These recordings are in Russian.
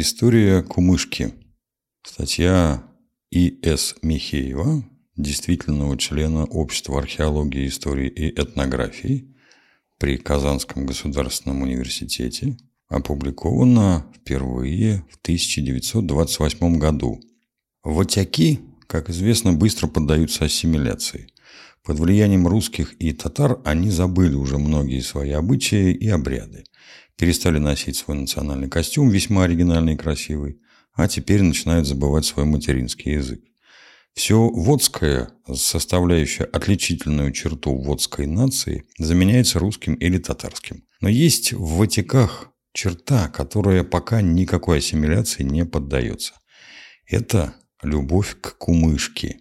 История кумышки. Статья И.С. Михеева, действительного члена Общества археологии, истории и этнографии при Казанском государственном университете, опубликована впервые в 1928 году. Ватяки, как известно, быстро поддаются ассимиляции. Под влиянием русских и татар они забыли уже многие свои обычаи и обряды перестали носить свой национальный костюм, весьма оригинальный и красивый, а теперь начинают забывать свой материнский язык. Все водское, составляющее отличительную черту водской нации, заменяется русским или татарским. Но есть в Ватиках черта, которая пока никакой ассимиляции не поддается. Это любовь к кумышке.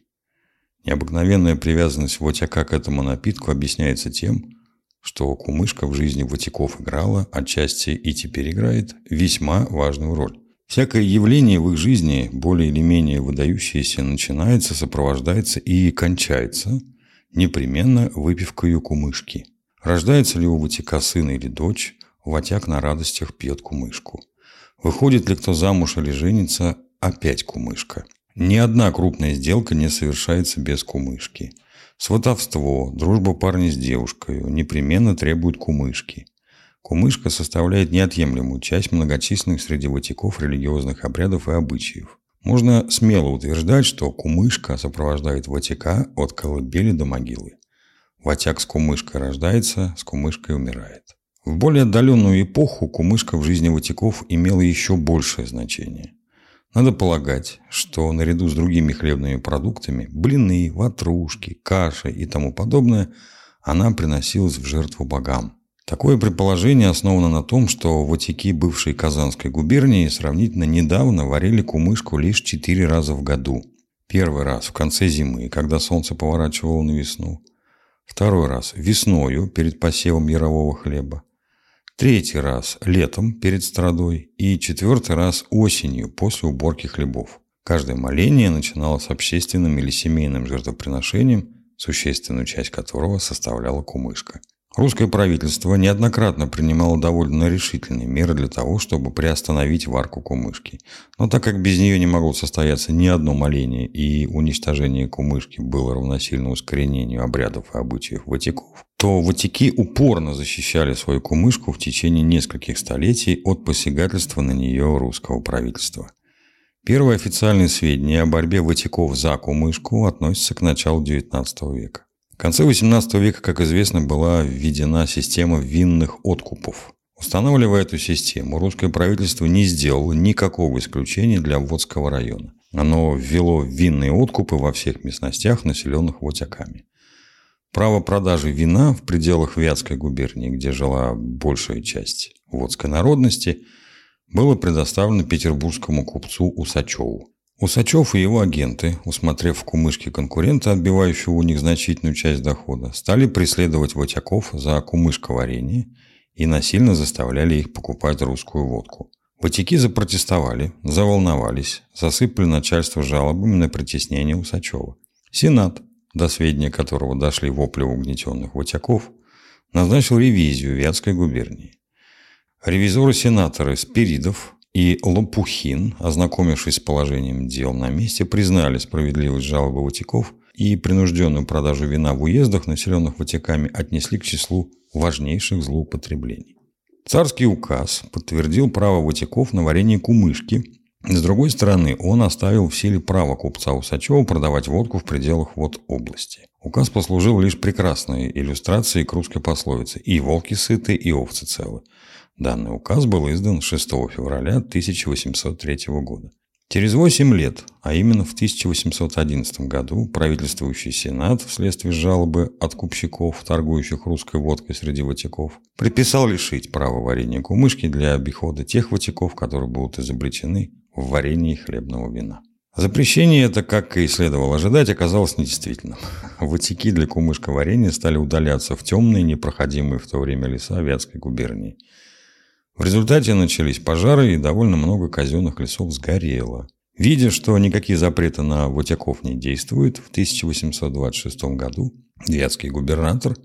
Необыкновенная привязанность Ватяка к этому напитку объясняется тем, что кумышка в жизни Ватиков играла, отчасти и теперь играет, весьма важную роль. Всякое явление в их жизни, более или менее выдающееся, начинается, сопровождается и кончается непременно выпивкой кумышки. Рождается ли у Ватика сын или дочь, Ватяк на радостях пьет кумышку. Выходит ли кто замуж или женится, опять кумышка. Ни одна крупная сделка не совершается без кумышки – Сватовство, дружба парня с девушкой непременно требуют кумышки. Кумышка составляет неотъемлемую часть многочисленных среди ватиков религиозных обрядов и обычаев. Можно смело утверждать, что кумышка сопровождает ватика от колыбели до могилы. Ватяк с кумышкой рождается, с кумышкой умирает. В более отдаленную эпоху кумышка в жизни ватиков имела еще большее значение. Надо полагать, что наряду с другими хлебными продуктами – блины, ватрушки, каши и тому подобное – она приносилась в жертву богам. Такое предположение основано на том, что ватики бывшей Казанской губернии сравнительно недавно варили кумышку лишь четыре раза в году. Первый раз в конце зимы, когда солнце поворачивало на весну. Второй раз весною перед посевом ярового хлеба. Третий раз летом перед страдой и четвертый раз осенью после уборки хлебов. Каждое моление начиналось общественным или семейным жертвоприношением, существенную часть которого составляла кумышка. Русское правительство неоднократно принимало довольно решительные меры для того, чтобы приостановить варку кумышки. Но так как без нее не могло состояться ни одно моление и уничтожение кумышки было равносильно ускоренению обрядов и обычаев ватиков, то ватики упорно защищали свою кумышку в течение нескольких столетий от посягательства на нее русского правительства. Первые официальные сведения о борьбе ватиков за кумышку относятся к началу XIX века. В конце XVIII века, как известно, была введена система винных откупов. Устанавливая эту систему, русское правительство не сделало никакого исключения для Водского района. Оно ввело винные откупы во всех местностях, населенных водяками. Право продажи вина в пределах Вятской губернии, где жила большая часть водской народности, было предоставлено петербургскому купцу Усачеву. Усачев и его агенты, усмотрев в кумышке конкурента, отбивающего у них значительную часть дохода, стали преследовать ватяков за кумышковарение и насильно заставляли их покупать русскую водку. Ватяки запротестовали, заволновались, засыпали начальство жалобами на притеснение Усачева. Сенат, до сведения которого дошли вопли угнетенных ватяков, назначил ревизию Вятской губернии. Ревизоры-сенаторы Спиридов, и Лопухин, ознакомившись с положением дел на месте, признали справедливость жалобы Ватиков и принужденную продажу вина в уездах, населенных Ватиками, отнесли к числу важнейших злоупотреблений. Царский указ подтвердил право Ватиков на варенье кумышки. С другой стороны, он оставил в силе право купца Усачева продавать водку в пределах вод области. Указ послужил лишь прекрасной иллюстрацией к русской пословице «И волки сыты, и овцы целы». Данный указ был издан 6 февраля 1803 года. Через 8 лет, а именно в 1811 году, правительствующий Сенат вследствие жалобы откупщиков, торгующих русской водкой среди ватиков, приписал лишить права варенья кумышки для обихода тех ватиков, которые будут изобличены в варенье хлебного вина. Запрещение это, как и следовало ожидать, оказалось недействительным. Ватики для кумышка варенья стали удаляться в темные, непроходимые в то время леса Вятской губернии – в результате начались пожары и довольно много казенных лесов сгорело. Видя, что никакие запреты на ватяков не действуют, в 1826 году вятский губернатор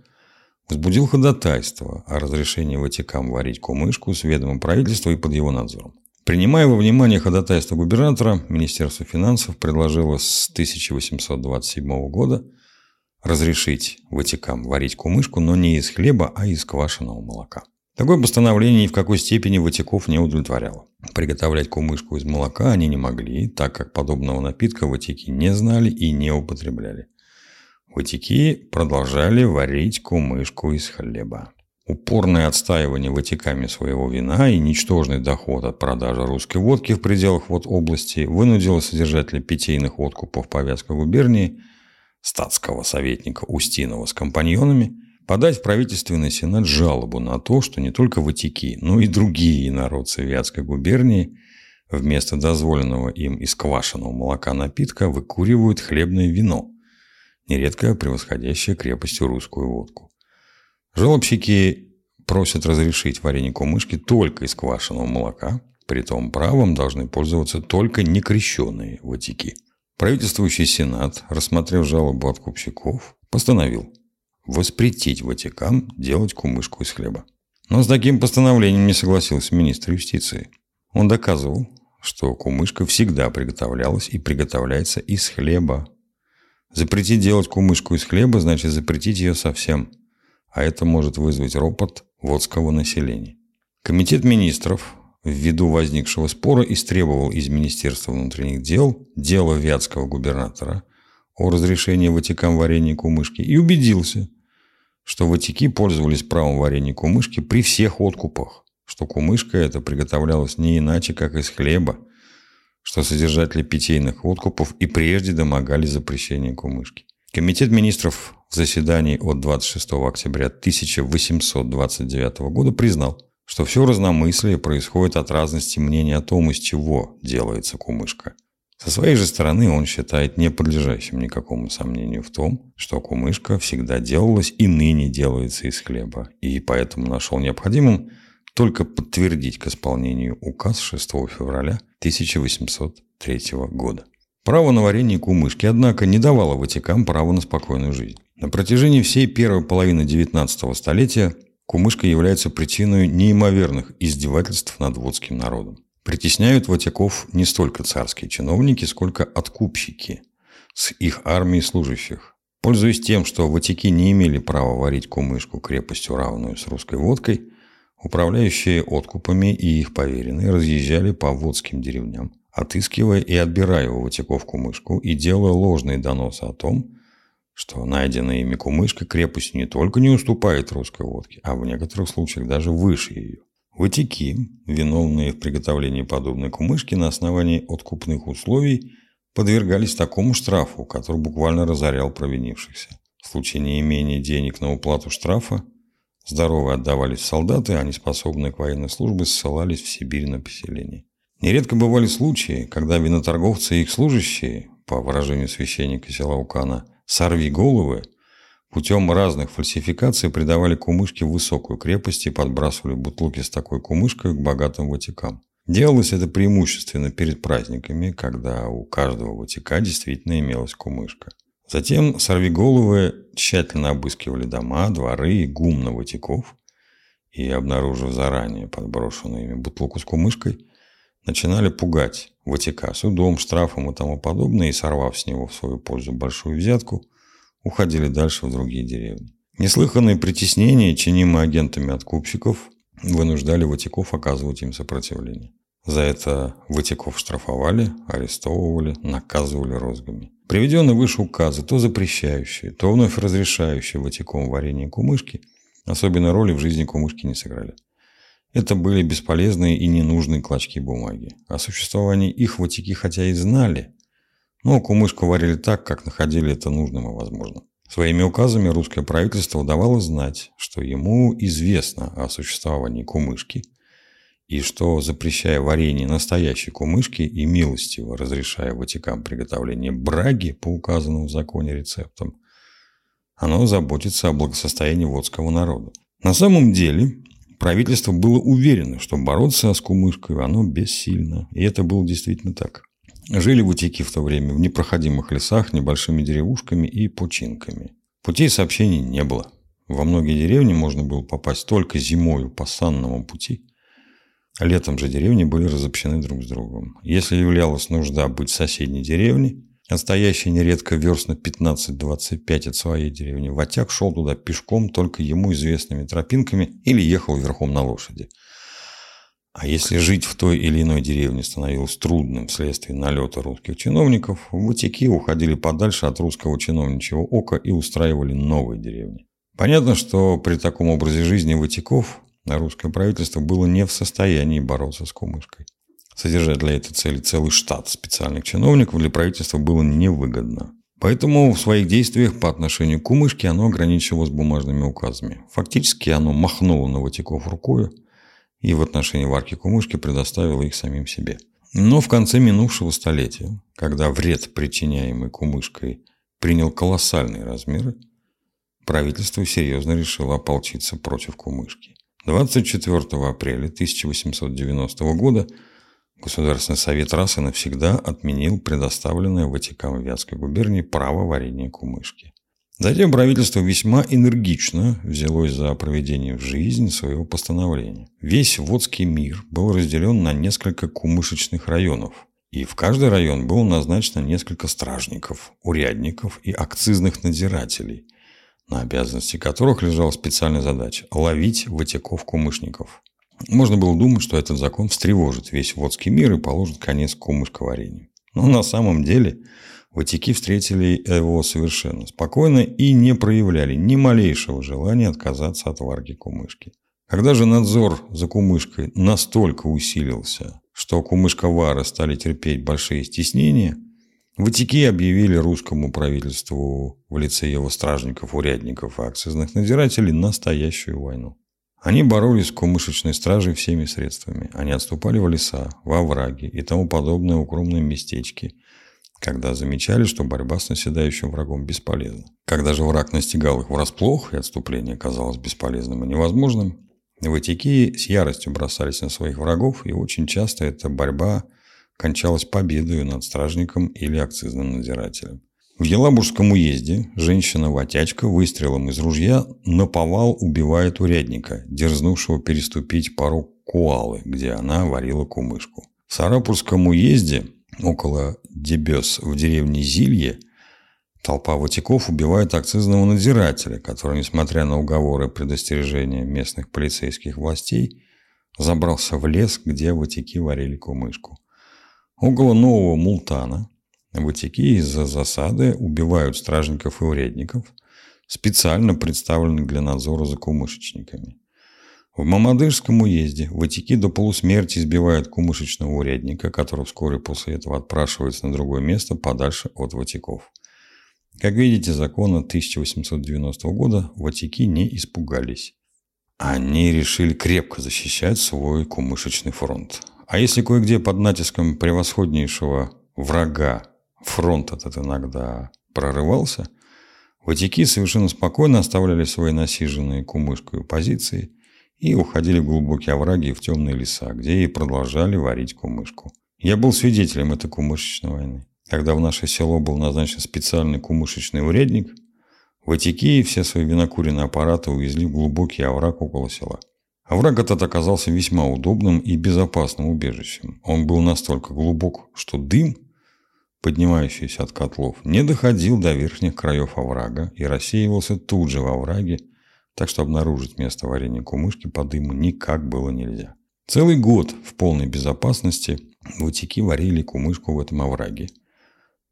возбудил ходатайство о разрешении ватикам варить кумышку с ведомым правительства и под его надзором. Принимая во внимание ходатайство губернатора, Министерство финансов предложило с 1827 года разрешить ватикам варить кумышку, но не из хлеба, а из квашеного молока. Такое постановление ни в какой степени ватиков не удовлетворяло. Приготовлять кумышку из молока они не могли, так как подобного напитка ватики не знали и не употребляли. Ватики продолжали варить кумышку из хлеба. Упорное отстаивание ватиками своего вина и ничтожный доход от продажи русской водки в пределах вот области вынудило содержателя питейных откупов по Вятской губернии, статского советника Устинова с компаньонами, подать в правительственный сенат жалобу на то, что не только ватики, но и другие инородцы Вятской губернии вместо дозволенного им из квашеного молока напитка выкуривают хлебное вино, нередко превосходящее крепостью русскую водку. Жалобщики просят разрешить варенье кумышки только из квашеного молока, притом правом должны пользоваться только некрещенные ватики. Правительствующий сенат, рассмотрев жалобу откупщиков, постановил воспретить Ватикан делать кумышку из хлеба. Но с таким постановлением не согласился министр юстиции. Он доказывал, что кумышка всегда приготовлялась и приготовляется из хлеба. Запретить делать кумышку из хлеба значит запретить ее совсем – а это может вызвать ропот водского населения. Комитет министров ввиду возникшего спора истребовал из Министерства внутренних дел дело вятского губернатора о разрешении Ватикам варенья кумышки и убедился, что Ватики пользовались правом варенья кумышки при всех откупах, что кумышка эта приготовлялась не иначе, как из хлеба, что содержатели питейных откупов и прежде домогались запрещения кумышки. Комитет министров в заседании от 26 октября 1829 года признал, что все разномыслие происходит от разности мнений о том, из чего делается кумышка. Со своей же стороны он считает неподлежащим никакому сомнению в том, что кумышка всегда делалась и ныне делается из хлеба, и поэтому нашел необходимым только подтвердить к исполнению указ 6 февраля 1803 года. Право на варенье кумышки, однако, не давало Ватикам права на спокойную жизнь. На протяжении всей первой половины XIX столетия кумышка является причиной неимоверных издевательств над водским народом. Притесняют Ватиков не столько царские чиновники, сколько откупщики с их армией служащих. Пользуясь тем, что Ватики не имели права варить кумышку крепостью, равную с русской водкой, управляющие откупами и их поверенные разъезжали по водским деревням, отыскивая и отбирая у Ватиков кумышку и делая ложные доносы о том, что найденная ими кумышка крепостью не только не уступает русской водке, а в некоторых случаях даже выше ее. Ватики, виновные в приготовлении подобной кумышки на основании откупных условий, подвергались такому штрафу, который буквально разорял провинившихся. В случае неимения денег на уплату штрафа, здоровые отдавались в солдаты, а неспособные к военной службе ссылались в Сибирь на поселение. Нередко бывали случаи, когда виноторговцы и их служащие, по выражению священника села Укана, «сорви головы», путем разных фальсификаций придавали кумышке высокую крепость и подбрасывали бутылки с такой кумышкой к богатым ватикам. Делалось это преимущественно перед праздниками, когда у каждого ватика действительно имелась кумышка. Затем сорвиголовы тщательно обыскивали дома, дворы и гум на ватиков и, обнаружив заранее подброшенную ими бутылку с кумышкой, начинали пугать Ватика судом, штрафом и тому подобное, и, сорвав с него в свою пользу большую взятку, уходили дальше в другие деревни. Неслыханные притеснения, чинимые агентами откупщиков, вынуждали Ватиков оказывать им сопротивление. За это Ватиков штрафовали, арестовывали, наказывали розгами. Приведенные выше указы, то запрещающие, то вновь разрешающие Ватиком варенье кумышки, особенной роли в жизни кумышки не сыграли. Это были бесполезные и ненужные клочки бумаги. О существовании их ватики хотя и знали, но кумышку варили так, как находили это нужным и возможным. Своими указами русское правительство давало знать, что ему известно о существовании кумышки, и что, запрещая варенье настоящей кумышки и милостиво разрешая Ватикам приготовление браги по указанному в законе рецептам, оно заботится о благосостоянии водского народа. На самом деле, Правительство было уверено, что бороться с кумышкой оно бессильно. И это было действительно так. Жили вутики в то время в непроходимых лесах, небольшими деревушками и починками. Путей сообщений не было. Во многие деревни можно было попасть только зимою по санному пути. Летом же деревни были разобщены друг с другом. Если являлась нужда быть в соседней деревне, отстоящей нередко верст на 15-25 от своей деревни, Ватяк шел туда пешком только ему известными тропинками или ехал верхом на лошади. А если жить в той или иной деревне становилось трудным вследствие налета русских чиновников, ватяки уходили подальше от русского чиновничьего ока и устраивали новые деревни. Понятно, что при таком образе жизни ватяков русское правительство было не в состоянии бороться с кумышкой. Содержать для этой цели целый штат специальных чиновников для правительства было невыгодно. Поэтому в своих действиях по отношению к кумышке оно ограничивалось бумажными указами. Фактически оно махнуло на Ватяков рукою и в отношении варки кумышки предоставило их самим себе. Но в конце минувшего столетия, когда вред, причиняемый кумышкой, принял колоссальные размеры, правительство серьезно решило ополчиться против кумышки. 24 апреля 1890 года Государственный совет раз и навсегда отменил предоставленное Ватикану Вятской губернии право варения кумышки. Затем правительство весьма энергично взялось за проведение в жизнь своего постановления. Весь Водский мир был разделен на несколько кумышечных районов, и в каждый район было назначено несколько стражников, урядников и акцизных надзирателей, на обязанности которых лежала специальная задача – ловить ватяков-кумышников. Можно было думать, что этот закон встревожит весь водский мир и положит конец кумышковарению. Но на самом деле ватяки встретили его совершенно спокойно и не проявляли ни малейшего желания отказаться от варки кумышки. Когда же надзор за кумышкой настолько усилился, что кумышковары стали терпеть большие стеснения – Ватики объявили русскому правительству в лице его стражников, урядников и акцизных надзирателей настоящую войну. Они боролись с кумышечной стражей всеми средствами. Они отступали в леса, во враги и тому подобные укромные местечки, когда замечали, что борьба с наседающим врагом бесполезна. Когда же враг настигал их врасплох, и отступление казалось бесполезным и невозможным, ватики с яростью бросались на своих врагов, и очень часто эта борьба – кончалась победой над стражником или акцизным надзирателем. В Елабужском уезде женщина-ватячка выстрелом из ружья наповал убивает урядника, дерзнувшего переступить порог Куалы, где она варила кумышку. В Сарапульском уезде, около Дебес в деревне Зилье, толпа ватиков убивает акцизного надзирателя, который, несмотря на уговоры и предостережения местных полицейских властей, забрался в лес, где ватики варили кумышку. Около нового Мултана ватики из-за засады убивают стражников и урядников, специально представленных для надзора за кумышечниками. В Мамадышском уезде ватики до полусмерти избивают кумышечного урядника, который вскоре после этого отпрашивается на другое место подальше от ватиков. Как видите, закона 1890 года ватики не испугались. Они решили крепко защищать свой кумышечный фронт. А если кое-где под натиском превосходнейшего врага фронт этот иногда прорывался, ватики совершенно спокойно оставляли свои насиженные кумышкой позиции и уходили в глубокие овраги и в темные леса, где и продолжали варить кумышку. Я был свидетелем этой кумышечной войны. Когда в наше село был назначен специальный кумышечный урядник, ватики все свои винокуренные аппараты увезли в глубокий овраг около села – Овраг этот оказался весьма удобным и безопасным убежищем. Он был настолько глубок, что дым, поднимающийся от котлов, не доходил до верхних краев оврага и рассеивался тут же во овраге, так что обнаружить место варенья кумышки по дыму никак было нельзя. Целый год в полной безопасности ватики варили кумышку в этом овраге,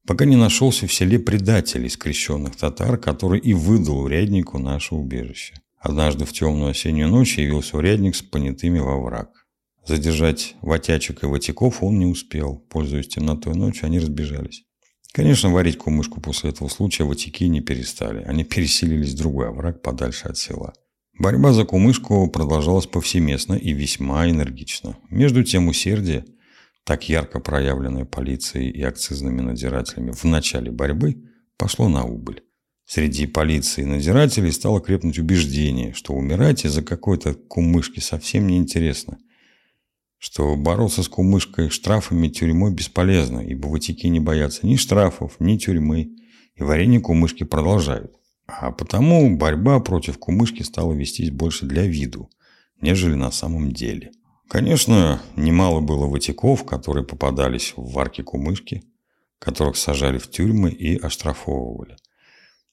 пока не нашелся в селе предатель из крещенных татар, который и выдал уряднику наше убежище. Однажды в темную осеннюю ночь явился урядник с понятыми во враг. Задержать ватячек и ватяков он не успел. Пользуясь темнотой ночи, они разбежались. Конечно, варить кумышку после этого случая ватяки не перестали. Они переселились в другой овраг подальше от села. Борьба за кумышку продолжалась повсеместно и весьма энергично. Между тем усердие, так ярко проявленное полицией и акцизными надзирателями в начале борьбы, пошло на убыль. Среди полиции и надзирателей стало крепнуть убеждение, что умирать из-за какой-то кумышки совсем не интересно, что бороться с кумышкой штрафами тюрьмой бесполезно, ибо ватики не боятся ни штрафов, ни тюрьмы, и варенье кумышки продолжают. А потому борьба против кумышки стала вестись больше для виду, нежели на самом деле. Конечно, немало было ватиков, которые попадались в варки кумышки, которых сажали в тюрьмы и оштрафовывали.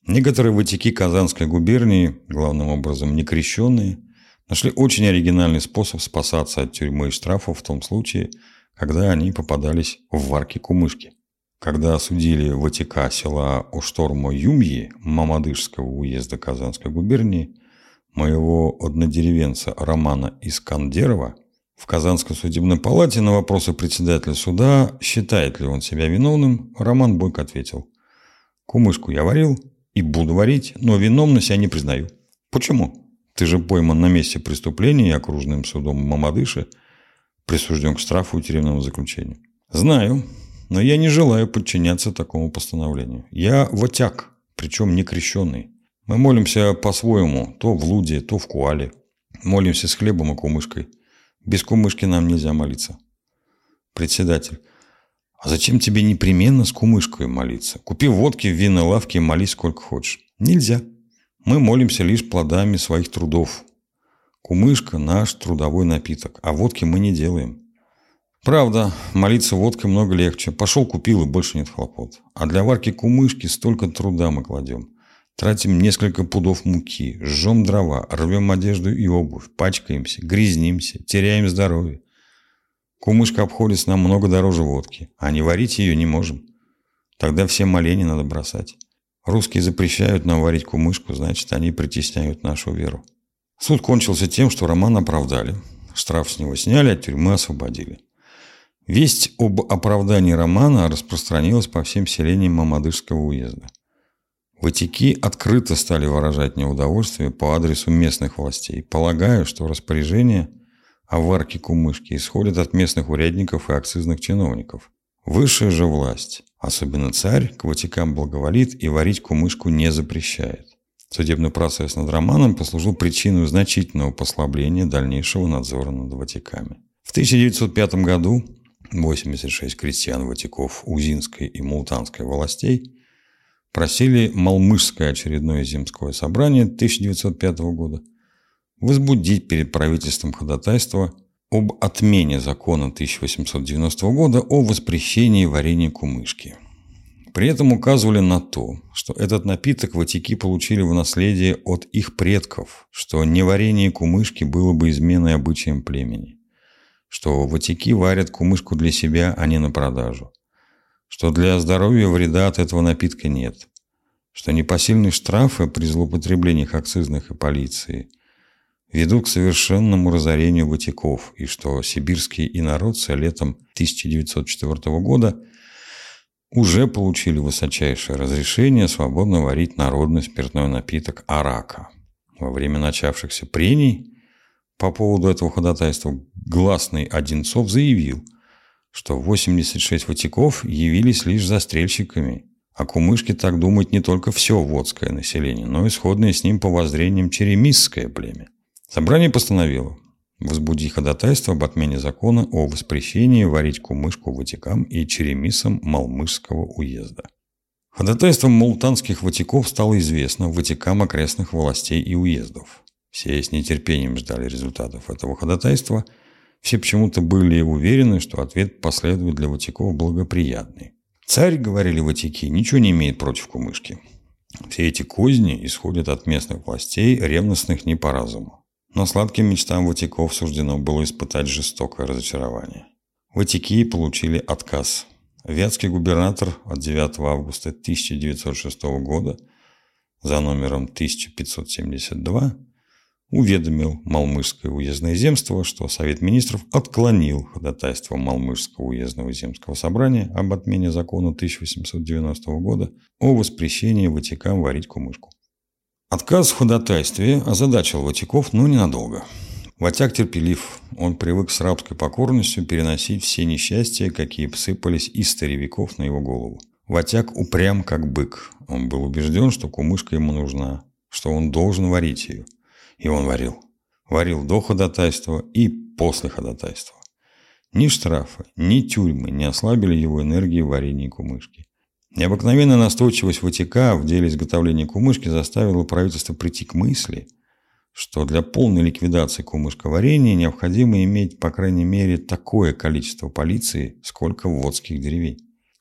Некоторые ватики Казанской губернии, главным образом некрещенные, нашли очень оригинальный способ спасаться от тюрьмы и штрафов в том случае, когда они попадались в варки кумышки. Когда осудили Ватика села Уштормо-Юмьи Мамадышского уезда Казанской губернии, моего однодеревенца Романа Искандерова, в Казанской судебной палате на вопросы председателя суда, считает ли он себя виновным, Роман Бойко ответил. «Кумышку я варил и буду варить, но виновность я не признаю». «Почему? Ты же пойман на месте преступления и окружным судом Мамадыши присужден к штрафу и тюремному заключению». «Знаю, но я не желаю подчиняться такому постановлению. Я ватяк, причем не крещенный. Мы молимся по-своему, то в Луде, то в Куале. Молимся с хлебом и кумышкой. Без кумышки нам нельзя молиться. Председатель. А зачем тебе непременно с кумышкой молиться? Купи водки в винной лавке и молись сколько хочешь. Нельзя. Мы молимся лишь плодами своих трудов. Кумышка – наш трудовой напиток, а водки мы не делаем. Правда, молиться водкой много легче. Пошел, купил, и больше нет хлопот. А для варки кумышки столько труда мы кладем. Тратим несколько пудов муки, жжем дрова, рвем одежду и обувь, пачкаемся, грязнимся, теряем здоровье. Кумышка обходится нам много дороже водки, а не варить ее не можем. Тогда все моления надо бросать. Русские запрещают нам варить кумышку, значит, они притесняют нашу веру. Суд кончился тем, что Роман оправдали. Штраф с него сняли, а тюрьмы освободили. Весть об оправдании романа распространилась по всем селениям Мамадышского уезда. Ватики открыто стали выражать неудовольствие по адресу местных властей, полагая, что распоряжения о варке кумышки исходят от местных урядников и акцизных чиновников. Высшая же власть, особенно царь, к ватикам благоволит и варить кумышку не запрещает. Судебный процесс над романом послужил причиной значительного послабления дальнейшего надзора над ватиками. В 1905 году 86 крестьян-ватиков Узинской и Мултанской властей просили Малмышское очередное земское собрание 1905 года возбудить перед правительством ходатайство об отмене закона 1890 года о воспрещении варенья кумышки. При этом указывали на то, что этот напиток ватики получили в наследие от их предков, что неварение кумышки было бы изменой обычаям племени что ватики варят кумышку для себя, а не на продажу, что для здоровья вреда от этого напитка нет, что непосильные штрафы при злоупотреблениях акцизных и полиции ведут к совершенному разорению ватиков, и что сибирские инородцы летом 1904 года уже получили высочайшее разрешение свободно варить народный спиртной напиток арака. Во время начавшихся прений по поводу этого ходатайства гласный Одинцов заявил, что 86 ватиков явились лишь застрельщиками, а кумышки так думают не только все водское население, но и сходное с ним по воззрениям черемисское племя. Собрание постановило возбудить ходатайство об отмене закона о воспрещении варить кумышку ватикам и черемисам Малмышского уезда. Ходатайством мултанских ватиков стало известно ватикам окрестных властей и уездов. Все с нетерпением ждали результатов этого ходатайства – все почему-то были уверены, что ответ последует для Ватиков благоприятный. Царь, говорили Ватики, ничего не имеет против кумышки. Все эти козни исходят от местных властей, ревностных не по разуму. Но сладким мечтам Ватиков суждено было испытать жестокое разочарование. Ватики получили отказ. Вятский губернатор от 9 августа 1906 года за номером 1572 уведомил Малмышское уездное земство, что Совет министров отклонил ходатайство Малмышского уездного земского собрания об отмене закона 1890 года о воспрещении Ватикам варить кумышку. Отказ в ходатайстве озадачил Ватиков, но ненадолго. Ватяк терпелив, он привык с рабской покорностью переносить все несчастья, какие посыпались из старевиков на его голову. Ватяк упрям, как бык. Он был убежден, что кумышка ему нужна, что он должен варить ее – и он варил. Варил до ходатайства и после ходатайства. Ни штрафы, ни тюрьмы не ослабили его энергии в варенье кумышки. Необыкновенная настойчивость ВТК в деле изготовления кумышки заставила правительство прийти к мысли, что для полной ликвидации кумышковарения необходимо иметь, по крайней мере, такое количество полиции, сколько водских деревень.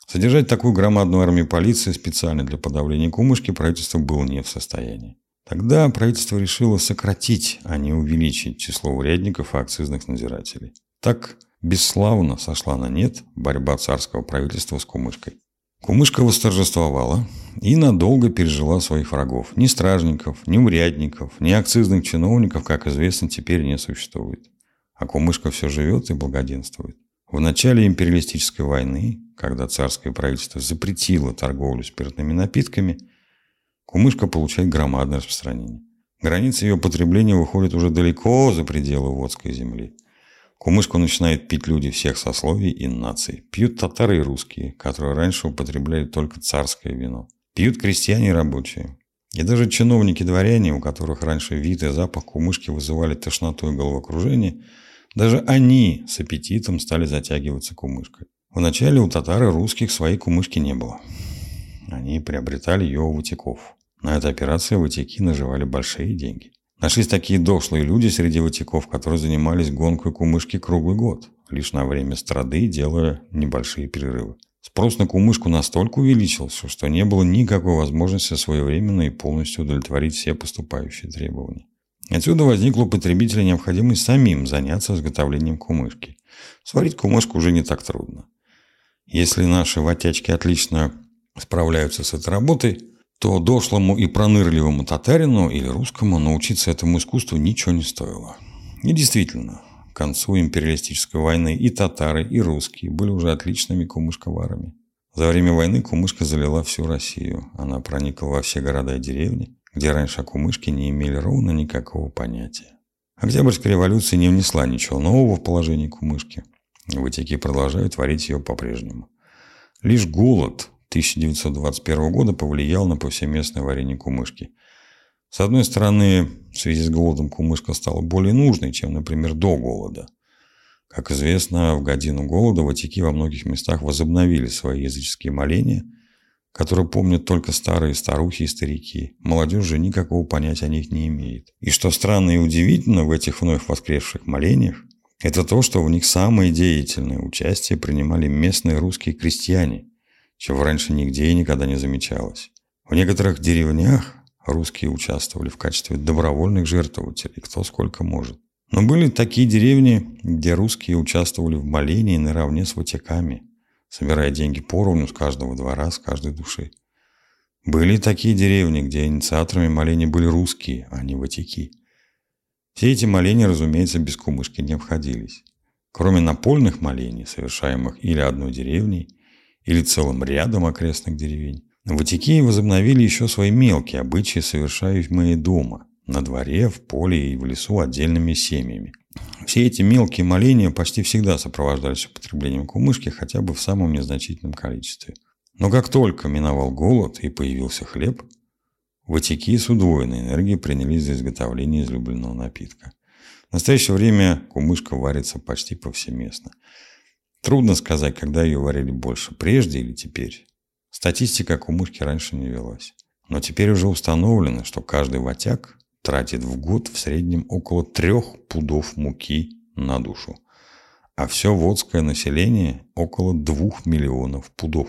Содержать такую громадную армию полиции специально для подавления кумышки правительство было не в состоянии. Тогда правительство решило сократить, а не увеличить число урядников и акцизных надзирателей. Так бесславно сошла на нет борьба царского правительства с кумышкой. Кумышка восторжествовала и надолго пережила своих врагов. Ни стражников, ни урядников, ни акцизных чиновников, как известно, теперь не существует. А кумышка все живет и благоденствует. В начале империалистической войны, когда царское правительство запретило торговлю спиртными напитками, кумышка получает громадное распространение. Границы ее потребления выходят уже далеко за пределы Водской земли – Кумышку начинают пить люди всех сословий и наций. Пьют татары и русские, которые раньше употребляли только царское вино. Пьют крестьяне и рабочие. И даже чиновники-дворяне, у которых раньше вид и запах кумышки вызывали тошноту и головокружение, даже они с аппетитом стали затягиваться кумышкой. Вначале у татар и русских своей кумышки не было. Они приобретали ее у ватиков. На этой операции ватики наживали большие деньги. Нашлись такие дошлые люди среди ватиков, которые занимались гонкой кумышки круглый год, лишь на время страды делая небольшие перерывы. Спрос на кумышку настолько увеличился, что не было никакой возможности своевременно и полностью удовлетворить все поступающие требования. Отсюда возникла у потребителя необходимость самим заняться изготовлением кумышки. Сварить кумышку уже не так трудно. Если наши ватячки отлично справляются с этой работой, то дошлому и пронырливому татарину или русскому научиться этому искусству ничего не стоило. И действительно, к концу империалистической войны и татары, и русские были уже отличными кумышковарами. За время войны кумышка залила всю Россию. Она проникла во все города и деревни, где раньше о кумышке не имели ровно никакого понятия. Октябрьская революция не внесла ничего нового в положение кумышки. Ватики продолжают варить ее по-прежнему. Лишь голод 1921 года повлиял на повсеместное варенье кумышки. С одной стороны, в связи с голодом кумышка стала более нужной, чем, например, до голода. Как известно, в годину голода ватики во многих местах возобновили свои языческие моления, которые помнят только старые старухи и старики. Молодежь же никакого понятия о них не имеет. И что странно и удивительно в этих вновь воскресших молениях, это то, что в них самое деятельное участие принимали местные русские крестьяне – чего раньше нигде и никогда не замечалось. В некоторых деревнях русские участвовали в качестве добровольных жертвователей, кто сколько может. Но были такие деревни, где русские участвовали в молении наравне с ватиками, собирая деньги поровну с каждого двора, с каждой души. Были такие деревни, где инициаторами моления были русские, а не ватики. Все эти моления, разумеется, без кумышки не обходились. Кроме напольных молений, совершаемых или одной деревней, или целым рядом окрестных деревень. В Ватикии возобновили еще свои мелкие обычаи, совершаемые дома, на дворе, в поле и в лесу отдельными семьями. Все эти мелкие моления почти всегда сопровождались употреблением кумышки хотя бы в самом незначительном количестве. Но как только миновал голод и появился хлеб, Ватики с удвоенной энергией принялись за изготовление излюбленного напитка. В настоящее время кумышка варится почти повсеместно – Трудно сказать, когда ее варили больше, прежде или теперь. Статистика о кумышке раньше не велась. Но теперь уже установлено, что каждый ватяк тратит в год в среднем около трех пудов муки на душу. А все водское население около двух миллионов пудов.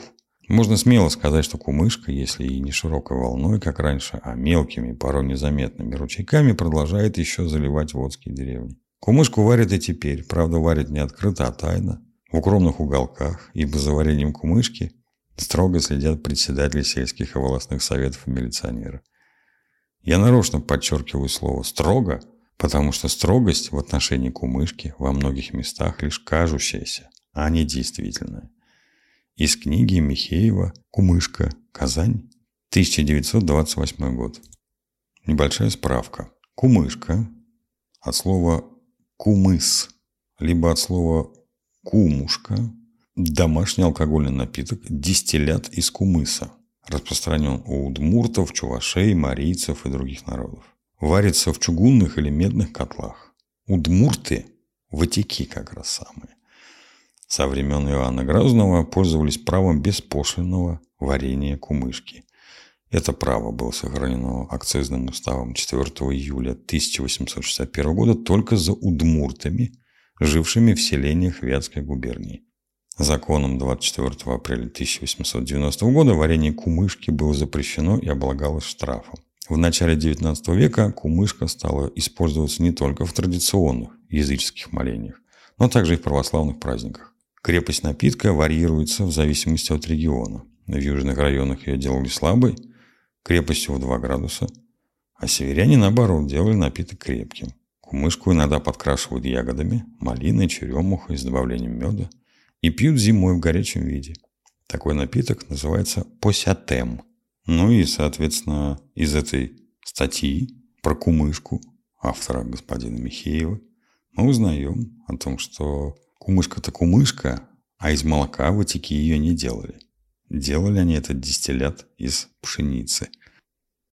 Можно смело сказать, что кумышка, если и не широкой волной, как раньше, а мелкими, порой незаметными ручейками, продолжает еще заливать водские деревни. Кумышку варят и теперь, правда варят не открыто, а тайно, в укромных уголках, ибо за вареньем кумышки строго следят председатели сельских и волостных советов и милиционеры. Я нарочно подчеркиваю слово «строго», потому что строгость в отношении кумышки во многих местах лишь кажущаяся, а не действительная. Из книги Михеева «Кумышка. Казань. 1928 год». Небольшая справка. Кумышка от слова «кумыс», либо от слова Кумушка – домашний алкогольный напиток, дистиллят из кумыса. Распространен у удмуртов, чувашей, марийцев и других народов. Варится в чугунных или медных котлах. Удмурты – ватики как раз самые. Со времен Иоанна Грозного пользовались правом беспошлинного варения кумышки. Это право было сохранено акцизным уставом 4 июля 1861 года только за удмуртами, жившими в селениях Вятской губернии. Законом 24 апреля 1890 года варенье кумышки было запрещено и облагалось штрафом. В начале XIX века кумышка стала использоваться не только в традиционных языческих молениях, но также и в православных праздниках. Крепость напитка варьируется в зависимости от региона. В южных районах ее делали слабой, крепостью в 2 градуса, а северяне, наоборот, делали напиток крепким. Кумышку иногда подкрашивают ягодами, малиной, черемухой с добавлением меда и пьют зимой в горячем виде. Такой напиток называется посятем. Ну и, соответственно, из этой статьи про кумышку автора господина Михеева мы узнаем о том, что кумышка-то кумышка, а из молока ватики ее не делали. Делали они этот дистиллят из пшеницы –